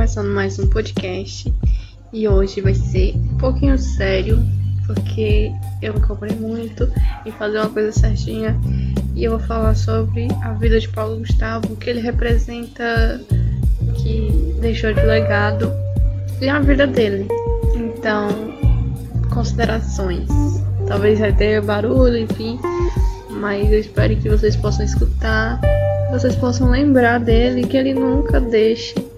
começando mais um podcast e hoje vai ser um pouquinho sério porque eu me comprei muito em fazer uma coisa certinha e eu vou falar sobre a vida de Paulo Gustavo, o que ele representa, que deixou de legado e a vida dele. Então, considerações. Talvez vai ter barulho, enfim, mas eu espero que vocês possam escutar, vocês possam lembrar dele, que ele nunca deixe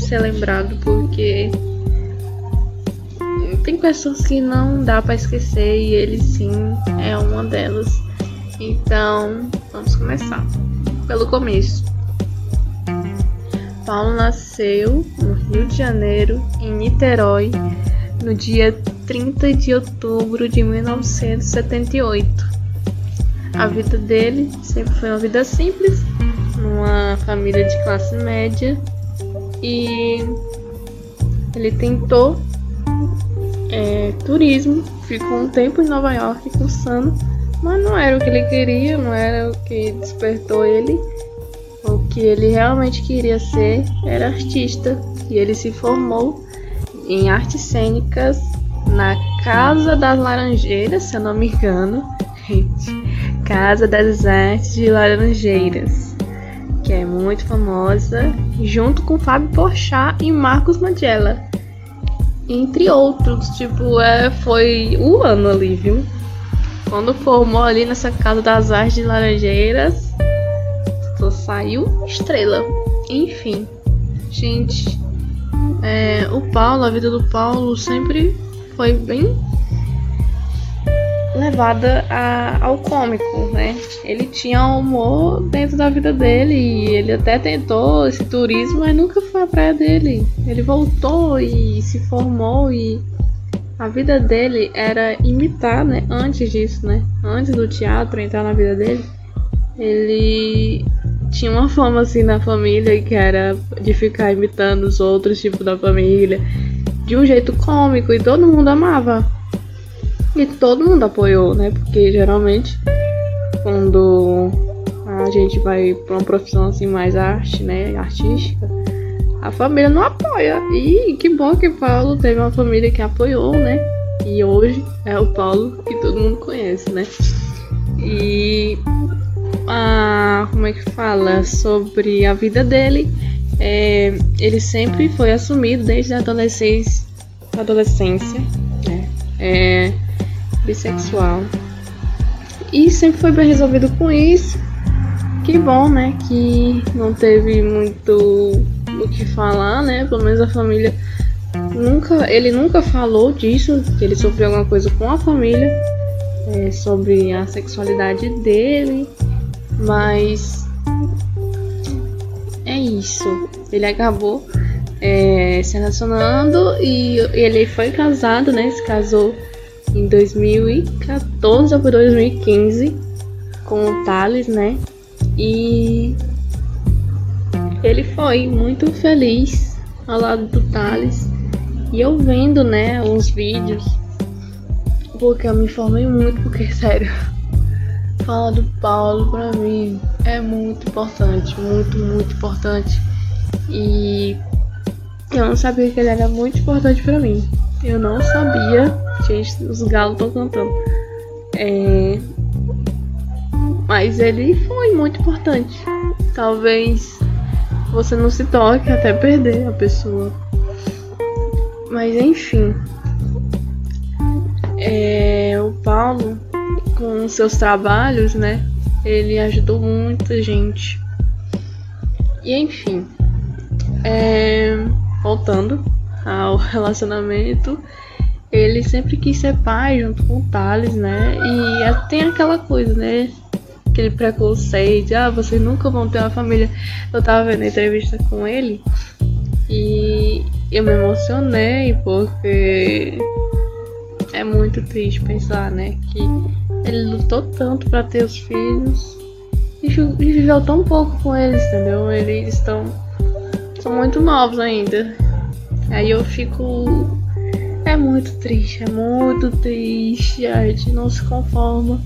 ser lembrado, porque tem pessoas que não dá para esquecer e ele sim é uma delas. Então, vamos começar pelo começo. Paulo nasceu no Rio de Janeiro, em Niterói, no dia 30 de outubro de 1978. A vida dele sempre foi uma vida simples, numa família de classe média, e ele tentou é, turismo, ficou um tempo em Nova York cursando, mas não era o que ele queria, não era o que despertou ele. O que ele realmente queria ser era artista e ele se formou em artes cênicas na Casa das Laranjeiras, se eu não me engano. Casa das Artes de Laranjeiras, que é muito famosa, junto com Fábio Porchat e Marcos Magela entre outros. Tipo, é, foi o ano ali, viu? Quando formou ali nessa casa das artes de Laranjeiras, só saiu estrela. Enfim, gente, é, o Paulo, a vida do Paulo sempre foi bem levada a, ao cômico, né? Ele tinha humor dentro da vida dele e ele até tentou esse turismo, mas nunca foi a praia dele. Ele voltou e se formou e a vida dele era imitar, né? Antes disso, né? Antes do teatro entrar na vida dele, ele tinha uma fama assim na família que era de ficar imitando os outros tipos da família de um jeito cômico e todo mundo amava. E todo mundo apoiou, né? Porque geralmente quando a gente vai para uma profissão assim mais arte, né, artística, a família não apoia. E que bom que Paulo teve uma família que apoiou, né? E hoje é o Paulo que todo mundo conhece, né? E a, como é que fala sobre a vida dele? É, ele sempre foi assumido desde a adolescência, adolescência né? É, bissexual. E sempre foi bem resolvido com isso. Que bom, né? Que não teve muito o que falar, né? Pelo menos a família nunca. Ele nunca falou disso, que ele sofreu alguma coisa com a família. É, sobre a sexualidade dele. Mas é isso. Ele acabou é, se relacionando e ele foi casado, né? Se casou em 2014 ou 2015 com o Thales, né? E ele foi muito feliz ao lado do Thales. E eu vendo, né, os vídeos, porque eu me informei muito, porque sério, falar do Paulo pra mim é muito importante, muito, muito importante. E eu não sabia que ele era muito importante para mim. Eu não sabia. Os galos estão cantando. É... Mas ele foi muito importante. Talvez você não se toque até perder a pessoa. Mas enfim. É... O Paulo, com seus trabalhos, né? Ele ajudou muita gente. E enfim. É... Voltando ao relacionamento, ele sempre quis ser pai junto com o Thales, né? E tem aquela coisa, né? Aquele preconceito, ah, vocês nunca vão ter uma família. Eu tava vendo a entrevista com ele e eu me emocionei porque é muito triste pensar, né? Que ele lutou tanto para ter os filhos e viveu tão pouco com eles, entendeu? Eles estão são muito novos ainda. Aí eu fico. É muito triste, é muito triste. A gente não se conforma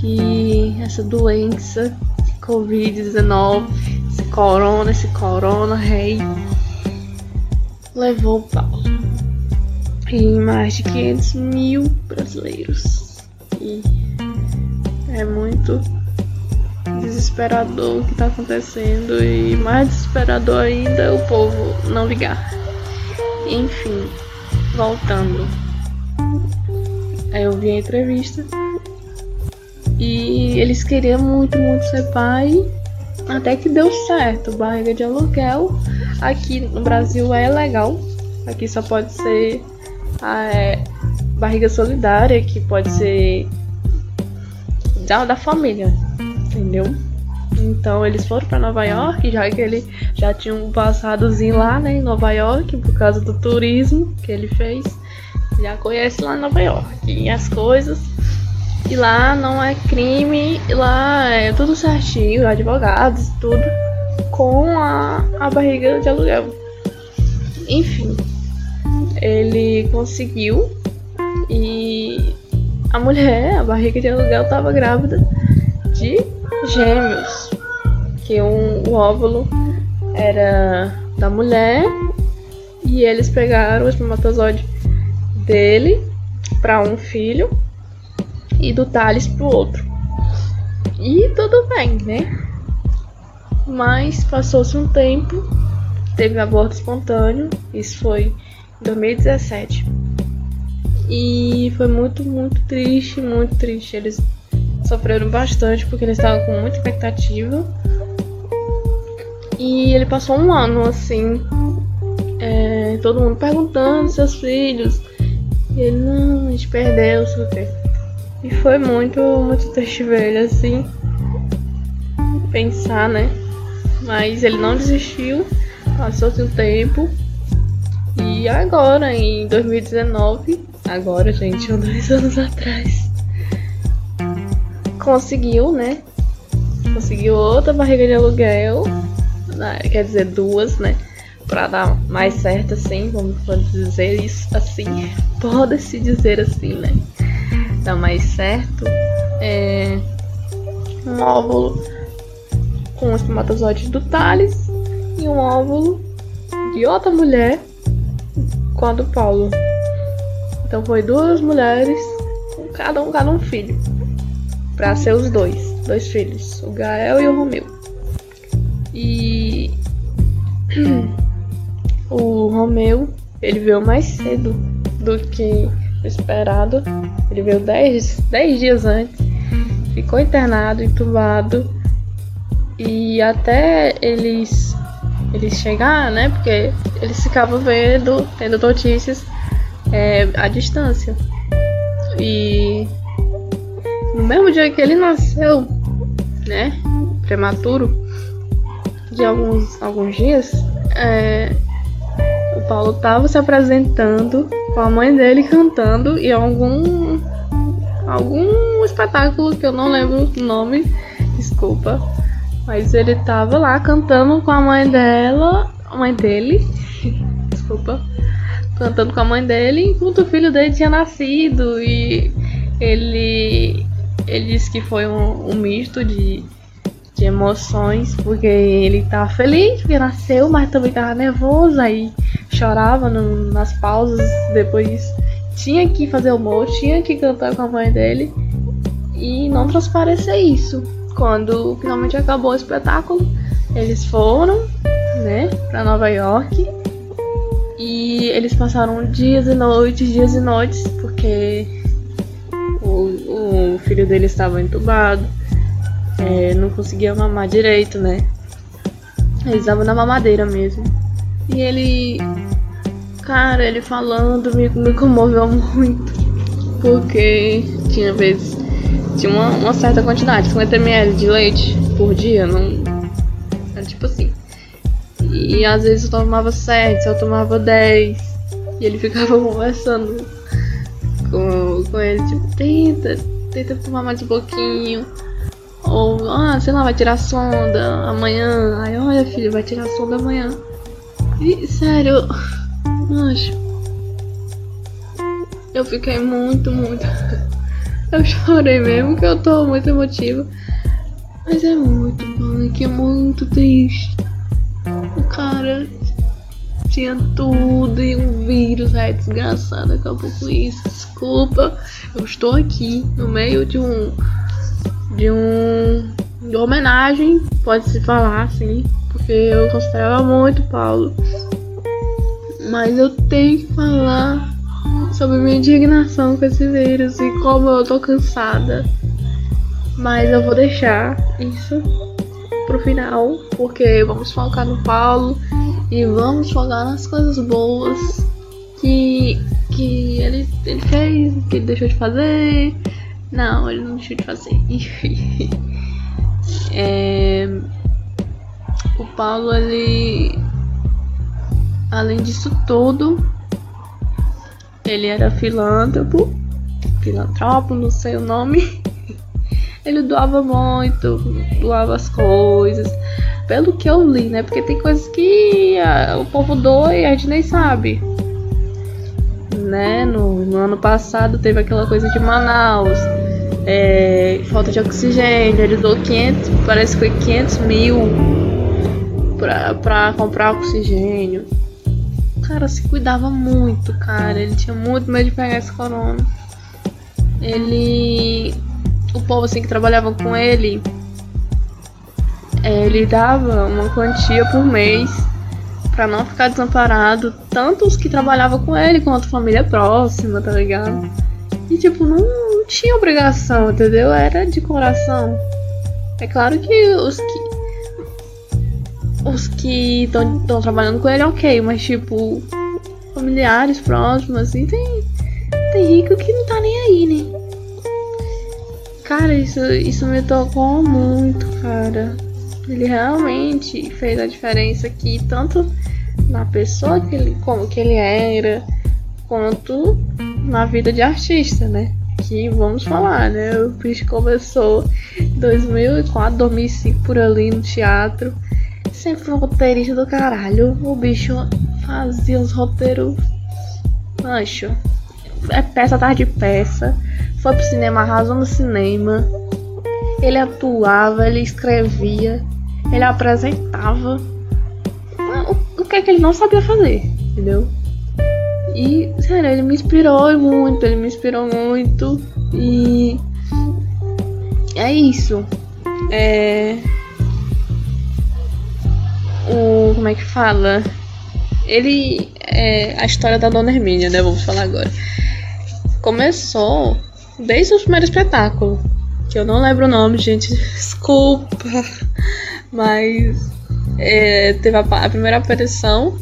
que essa doença, Covid-19, esse corona, esse corona rei, levou o Paulo. E mais de 500 mil brasileiros. E é muito desesperador o que está acontecendo e mais desesperador ainda o povo não ligar. Enfim, voltando. Aí eu vi a entrevista e eles queriam muito, muito ser pai, até que deu certo. Barriga de aluguel aqui no Brasil é legal. Aqui só pode ser a é, barriga solidária, que pode ser da, da família, entendeu? Então eles foram para Nova York, já que ele já tinha um passadozinho lá, né, em Nova York, por causa do turismo que ele fez. Já conhece lá em Nova York e as coisas. E lá não é crime, lá é tudo certinho, advogados, tudo, com a, a barriga de aluguel. Enfim, ele conseguiu e a mulher, a barriga de aluguel, estava grávida de gêmeos. Que um, o óvulo era da mulher e eles pegaram o espermatozoide dele para um filho e do Thales pro outro. E tudo bem, né? Mas passou-se um tempo, teve aborto espontâneo, isso foi em 2017. E foi muito, muito triste, muito triste. Eles sofreram bastante porque eles estavam com muita expectativa. E ele passou um ano assim, é, todo mundo perguntando seus filhos. E ele, não, a gente perdeu, sei o quê. E foi muito, muito triste ver ele assim. Pensar, né? Mas ele não desistiu. Passou-se um tempo. E agora, em 2019, agora, gente, dois anos atrás, conseguiu, né? Conseguiu outra barriga de aluguel, né? quer dizer, duas, né? Pra dar mais certo assim, vamos dizer isso assim, pode-se dizer assim, né? Dar mais certo. É um óvulo com os espermatozoide do Thales e um óvulo de outra mulher com a do Paulo. Então foi duas mulheres, cada um, cada um filho para ser os dois, dois filhos, o Gael e o Romeu. E o Romeu, ele veio mais cedo do que esperado. Ele veio 10, 10 dias antes. Ficou internado, entubado. E até eles eles chegar, né? Porque eles ficavam vendo, tendo notícias é, à distância. E no mesmo dia que ele nasceu, né, prematuro, de alguns, alguns dias, é, o Paulo estava se apresentando com a mãe dele cantando e algum algum espetáculo que eu não lembro o nome, desculpa, mas ele tava lá cantando com a mãe dela, a mãe dele, desculpa, cantando com a mãe dele enquanto o filho dele tinha nascido e ele ele disse que foi um, um misto de, de emoções, porque ele tava feliz porque nasceu, mas também tava nervoso, aí chorava no, nas pausas, depois tinha que fazer humor, tinha que cantar com a mãe dele e não transparecer isso. Quando finalmente acabou o espetáculo, eles foram, né, para Nova York e eles passaram dias e noites, dias e noites, porque o, o filho dele estava entubado, é, não conseguia mamar direito, né? Ele estava na mamadeira mesmo. E ele. Cara, ele falando me, me comoveu muito. Porque tinha vezes. Tinha uma, uma certa quantidade, 50 ml de leite por dia, não. Era tipo assim. E às vezes eu tomava 7, eu tomava 10. E ele ficava conversando com, com ele, tipo, tenta, tenta tomar mais um pouquinho. Ah, sei lá, vai tirar sonda amanhã. Aí, olha, filho, vai tirar sonda amanhã. E, sério, acho. Eu fiquei muito, muito. Eu chorei mesmo, que eu tô muito emotiva. Mas é muito punk, é muito triste. O cara tinha tudo e um vírus, é desgraçado, acabou com isso. Desculpa, eu estou aqui no meio de um. De um. de homenagem, pode-se falar assim, porque eu considerava muito Paulo. Mas eu tenho que falar sobre minha indignação com esse vírus e como eu tô cansada. Mas eu vou deixar isso pro final, porque vamos focar no Paulo e vamos focar nas coisas boas que, que ele, ele fez, que ele deixou de fazer. Não, ele não deixou de fazer. é, o Paulo, ele. Além disso tudo, ele era filântropo, filantropo, não sei o nome. Ele doava muito, doava as coisas. Pelo que eu li, né? Porque tem coisas que a, o povo doa e a gente nem sabe. Né? No, no ano passado teve aquela coisa de Manaus. É, falta de oxigênio. Ele doou 500, parece que foi 500 mil pra, pra comprar oxigênio. O cara se cuidava muito, cara. Ele tinha muito medo de pegar esse corona. Ele o povo assim que trabalhava com ele, é, ele dava uma quantia por mês para não ficar desamparado, tanto os que trabalhavam com ele quanto família próxima, tá ligado? E tipo, não, não tinha obrigação, entendeu? Era de coração. É claro que os que os que estão trabalhando com ele, ok, mas tipo, familiares próximos, assim, tem, tem rico que não tá nem aí, né? Cara, isso, isso me tocou muito, cara. Ele realmente fez a diferença aqui, tanto na pessoa que ele, como que ele era, quanto na vida de artista, né? Que vamos falar, né? O bicho começou em 2004, 2005 por ali no teatro. Sempre um roteirista do caralho. O bicho fazia os roteiros. Mancho. É peça atrás de peça foi pro cinema, arrasou no cinema. Ele atuava, ele escrevia, ele apresentava. O, que é que ele não sabia fazer, entendeu? E, sério, ele me inspirou muito, ele me inspirou muito. E. É isso. É. O. Como é que fala? Ele. É a história da Dona Hermínia, né? Vamos falar agora. Começou desde o primeiro espetáculo. Que eu não lembro o nome, gente. Desculpa. Mas é, teve a, a, primeira aparição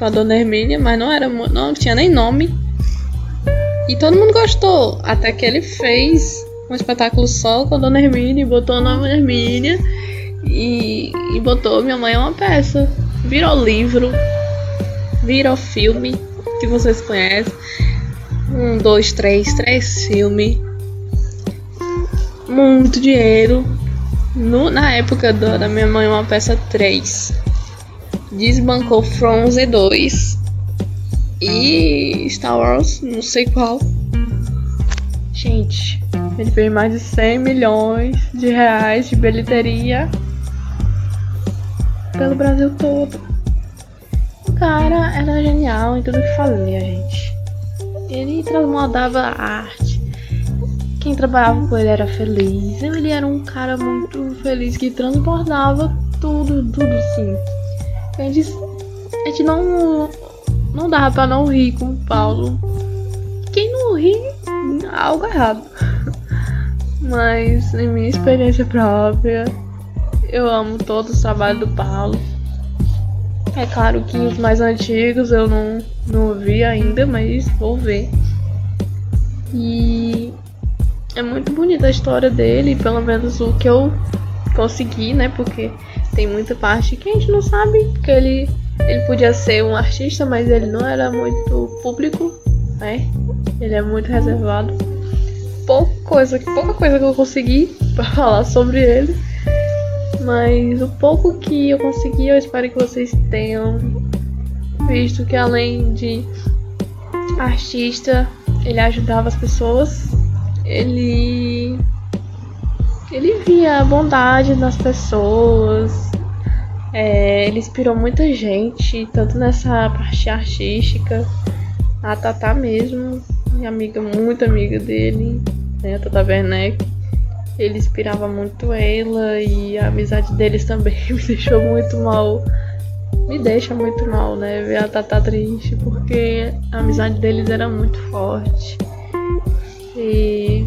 com a Dona Hermínia, mas não era não tinha nem nome. E todo mundo gostou. Até que ele fez um espetáculo só com a Dona Hermínia e botou o nome Hermínia. E, e botou Minha Mãe é uma peça. Virou livro. Virou filme que vocês conhecem. Um, dois, três, três filmes. Muito dinheiro. No, na época do, da minha mãe, uma peça 3. Desbancou Fronze 2. E Star Wars, não sei qual. Gente, ele fez mais de 100 milhões de reais de bilheteria pelo Brasil todo. O cara era genial em tudo que fazia, gente. Ele transmodava arte. Quem trabalhava com ele era feliz. Ele era um cara muito feliz que transbordava tudo, tudo sim. A gente, não, não dava pra não rir com o Paulo. Quem não ri, algo errado. Mas, em minha experiência própria, eu amo todo o trabalho do Paulo. É claro que os mais antigos eu não, não vi ainda, mas vou ver. E é muito bonita a história dele, pelo menos o que eu consegui, né? Porque tem muita parte que a gente não sabe, porque ele, ele podia ser um artista, mas ele não era muito público, né? Ele é muito reservado. Pouca coisa, pouca coisa que eu consegui para falar sobre ele. Mas o pouco que eu consegui, eu espero que vocês tenham visto que além de artista, ele ajudava as pessoas. Ele ele via a bondade nas pessoas. É, ele inspirou muita gente, tanto nessa parte artística, a Tata mesmo, minha amiga, muito amiga dele, né, a Tata Werneck. Ele inspirava muito ela e a amizade deles também me deixou muito mal. Me deixa muito mal, né? Ver a Tata triste, porque a amizade deles era muito forte. E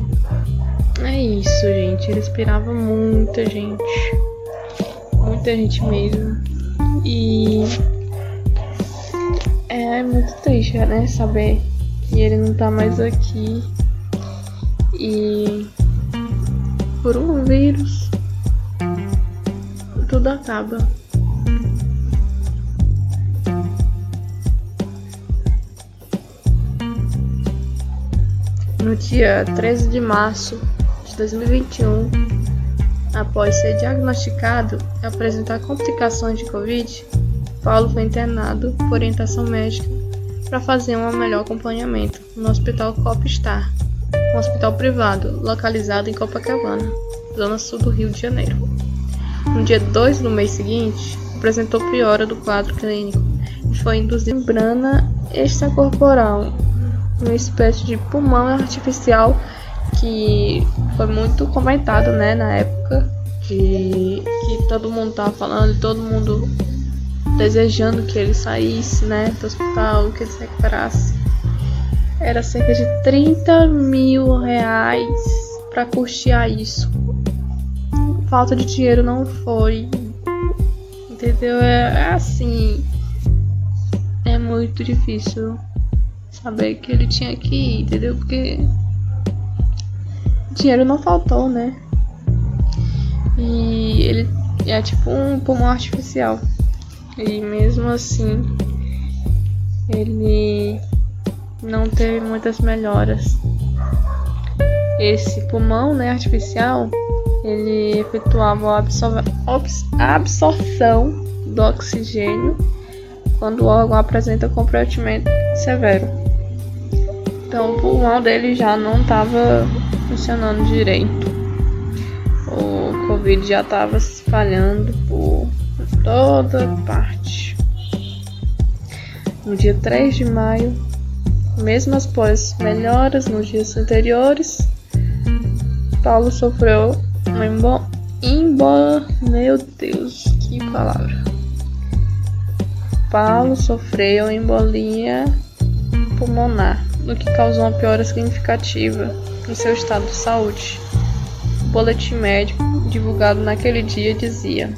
é isso, gente. Ele inspirava muita gente. Muita gente mesmo. E é muito triste, né? Saber que ele não tá mais aqui. E por um vírus tudo acaba. No dia 13 de março de 2021, após ser diagnosticado e apresentar complicações de Covid, Paulo foi internado por orientação médica para fazer um melhor acompanhamento no Hospital Copstar, um hospital privado localizado em Copacabana, zona sul do Rio de Janeiro. No dia 2 do mês seguinte, apresentou piora do quadro clínico e foi induzido membrana extracorporal, uma espécie de pulmão artificial que foi muito comentado né, na época, que, que todo mundo tava falando, todo mundo desejando que ele saísse né, do hospital, que ele se recuperasse. Era cerca de 30 mil reais para custear isso. Falta de dinheiro não foi. Entendeu? É, é assim. É muito difícil saber que ele tinha que ir, entendeu? Porque dinheiro não faltou, né? E ele é tipo um pulmão artificial. E mesmo assim, ele não teve muitas melhoras. Esse pulmão né, artificial, ele efetuava a absor absorção do oxigênio quando o órgão apresenta comprometimento severo. Então o pulmão dele já não estava funcionando direito. O Covid já estava se espalhando por toda parte. No dia 3 de maio, mesmo após melhoras nos dias anteriores, Paulo sofreu uma embo... Meu Deus, que palavra. Paulo sofreu embolia pulmonar, o que causou uma piora significativa em seu estado de saúde. O boletim médico divulgado naquele dia dizia: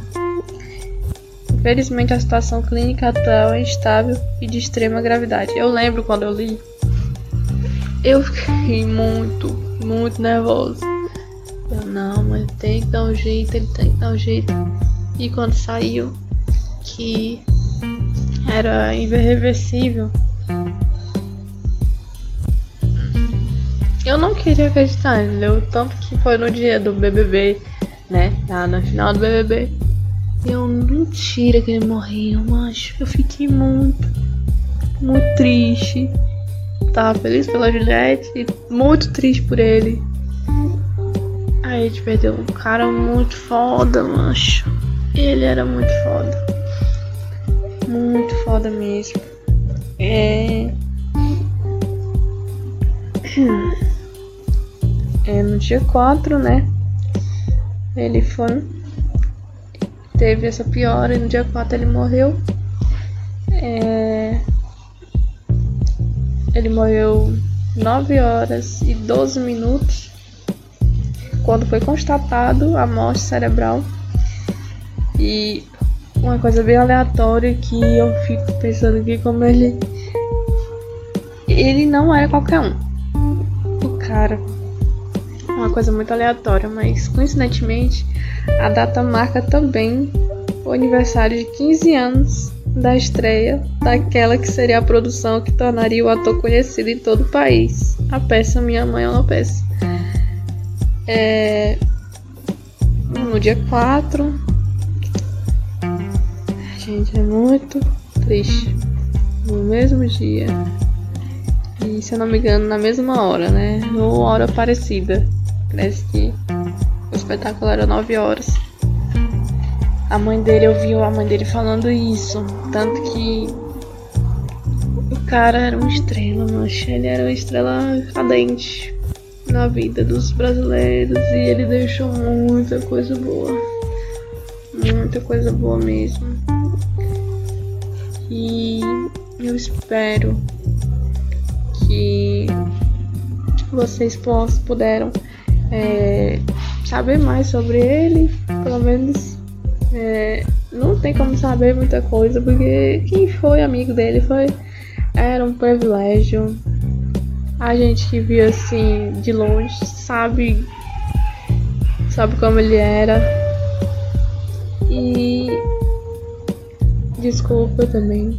Infelizmente, a situação clínica atual é instável e de extrema gravidade. Eu lembro quando eu li, eu fiquei muito, muito nervoso. Eu, não, ele tem que dar um jeito, ele tem que dar um jeito. E quando saiu que era irreversível, eu não queria acreditar, entendeu? Tanto que foi no dia do BBB, né? Lá no final do BBB. Eu mentira que ele morreu, mas eu fiquei muito, muito triste. Tava feliz pela Juliette e muito triste por ele. Aí a gente perdeu um cara muito foda, mancho. Ele era muito foda. Muito foda mesmo. É. É no dia 4, né? Ele foi teve essa piora e no dia 4 ele morreu. É... Ele morreu 9 horas e 12 minutos quando foi constatado a morte cerebral. E uma coisa bem aleatória que eu fico pensando aqui como ele ele não era qualquer um. O cara uma coisa muito aleatória, mas coincidentemente a data marca também o aniversário de 15 anos da estreia daquela que seria a produção que tornaria o ator conhecido em todo o país. A peça Minha Mãe é uma peça. É... No dia 4. Gente, é muito triste. No mesmo dia. E se eu não me engano, na mesma hora, né? Ou hora parecida. Parece que o espetáculo era 9 horas. A mãe dele ouviu a mãe dele falando isso. Tanto que o cara era uma estrela, mancha. Ele era uma estrela cadente na vida dos brasileiros e ele deixou muita coisa boa. Muita coisa boa mesmo. E eu espero que vocês puderam é, saber mais sobre ele, pelo menos é, não tem como saber muita coisa, porque quem foi amigo dele foi era um privilégio. A gente que viu assim de longe sabe sabe como ele era. E desculpa também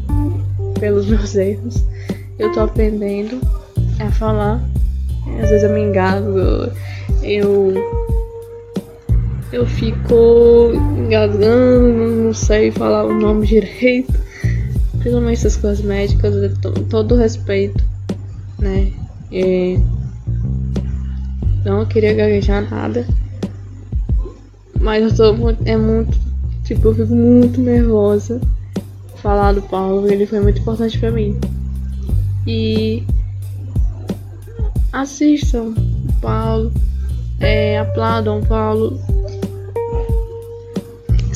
pelos meus erros. Eu tô aprendendo a falar. Às vezes eu me engasgo, eu eu fico engasgando, não sei falar o nome direito. Principalmente essas coisas médicas, todo respeito, né? E não queria gaguejar nada. Mas eu muito, é muito, tipo, eu fico muito nervosa falar do Paulo, ele foi muito importante para mim. E assistam o Paulo, é, aplaudam Paulo,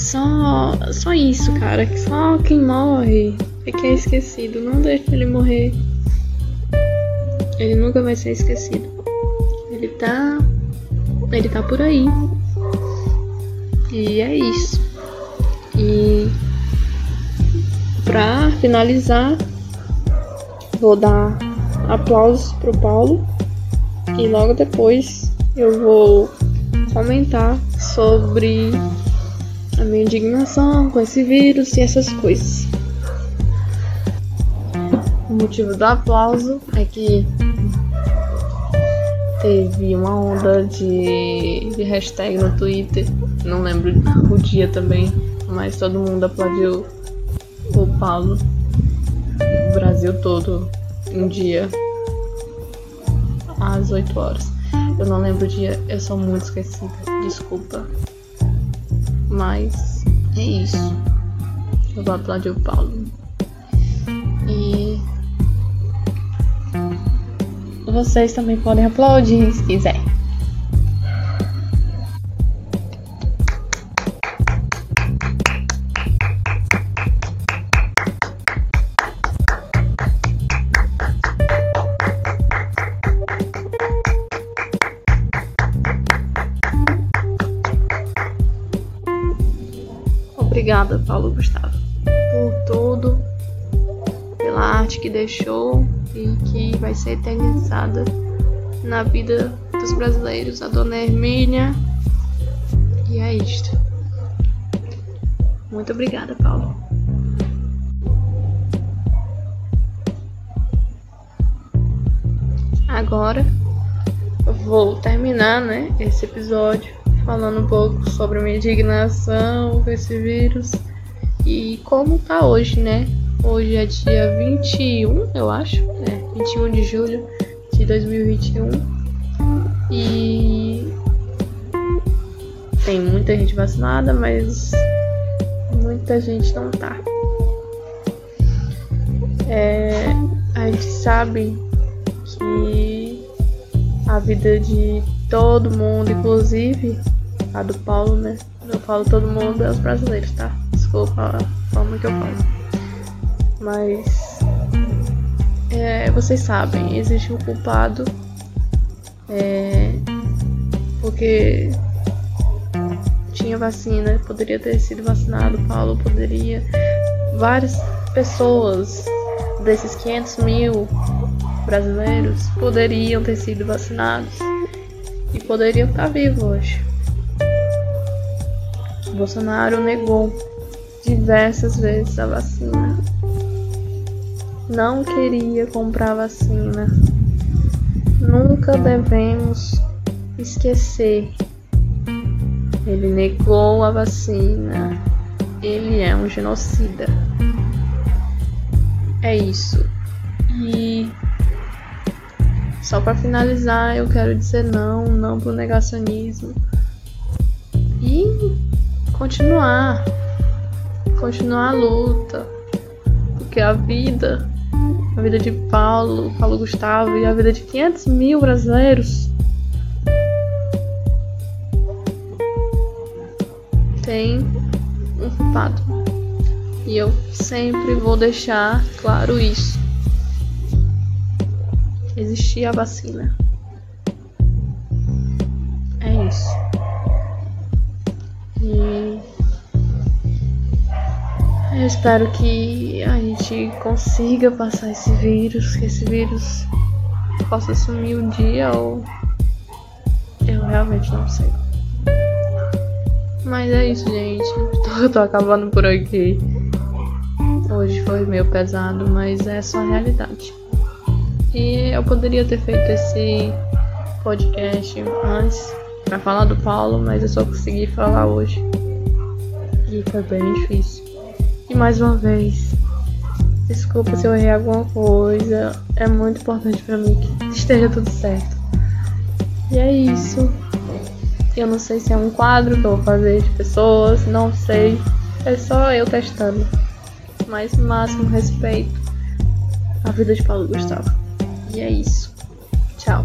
só, só isso, cara. Só quem morre é que é esquecido. Não deixe ele morrer. Ele nunca vai ser esquecido. Ele tá. Ele tá por aí. E é isso. E pra finalizar, vou dar aplausos pro Paulo. E logo depois eu vou comentar sobre a minha indignação com esse vírus e essas coisas. O motivo do aplauso é que teve uma onda de, de hashtag no Twitter, não lembro o dia também, mas todo mundo aplaudiu o Paulo, o Brasil todo, um dia, às 8 horas. Eu não lembro o dia, eu sou muito esquecida, desculpa. Mas é isso. Eu vou aplaudir o Paulo. E vocês também podem aplaudir se quiser. Obrigada, Paulo Gustavo, por tudo, pela arte que deixou e que vai ser eternizada na vida dos brasileiros, a dona Hermínia. E é isto. Muito obrigada, Paulo. Agora vou terminar, né, esse episódio falando um pouco sobre minha indignação com esse vírus e como tá hoje, né? Hoje é dia 21, eu acho, é, 21 de julho de 2021 e tem muita gente vacinada, mas muita gente não tá. É, a gente sabe que a vida de todo mundo, inclusive a do Paulo, né? Eu falo todo mundo é os brasileiros, tá? Desculpa a forma que eu falo. Mas é, vocês sabem, existe um culpado. É, porque tinha vacina, poderia ter sido vacinado, Paulo poderia. Várias pessoas desses 500 mil brasileiros poderiam ter sido vacinados e poderiam estar vivos hoje. Bolsonaro negou diversas vezes a vacina. Não queria comprar vacina. Nunca devemos esquecer. Ele negou a vacina. Ele é um genocida. É isso. E só para finalizar, eu quero dizer não, não pro negacionismo. E continuar continuar a luta. Porque a vida, a vida de Paulo, Paulo Gustavo e a vida de 500 mil brasileiros tem um culpado. E eu sempre vou deixar claro isso. Existia a vacina. É isso. Eu espero que a gente consiga passar esse vírus, que esse vírus possa sumir um dia ou eu realmente não sei. Mas é isso, gente. Eu tô acabando por aqui. Hoje foi meio pesado, mas é só a realidade. E eu poderia ter feito esse podcast antes para falar do Paulo, mas eu só consegui falar hoje. E foi bem difícil. Mais uma vez, desculpa se eu errei alguma coisa. É muito importante para mim que esteja tudo certo. E é isso. Eu não sei se é um quadro que eu vou fazer de pessoas, não sei. É só eu testando. Mas máximo respeito à vida de Paulo Gustavo. E é isso. Tchau.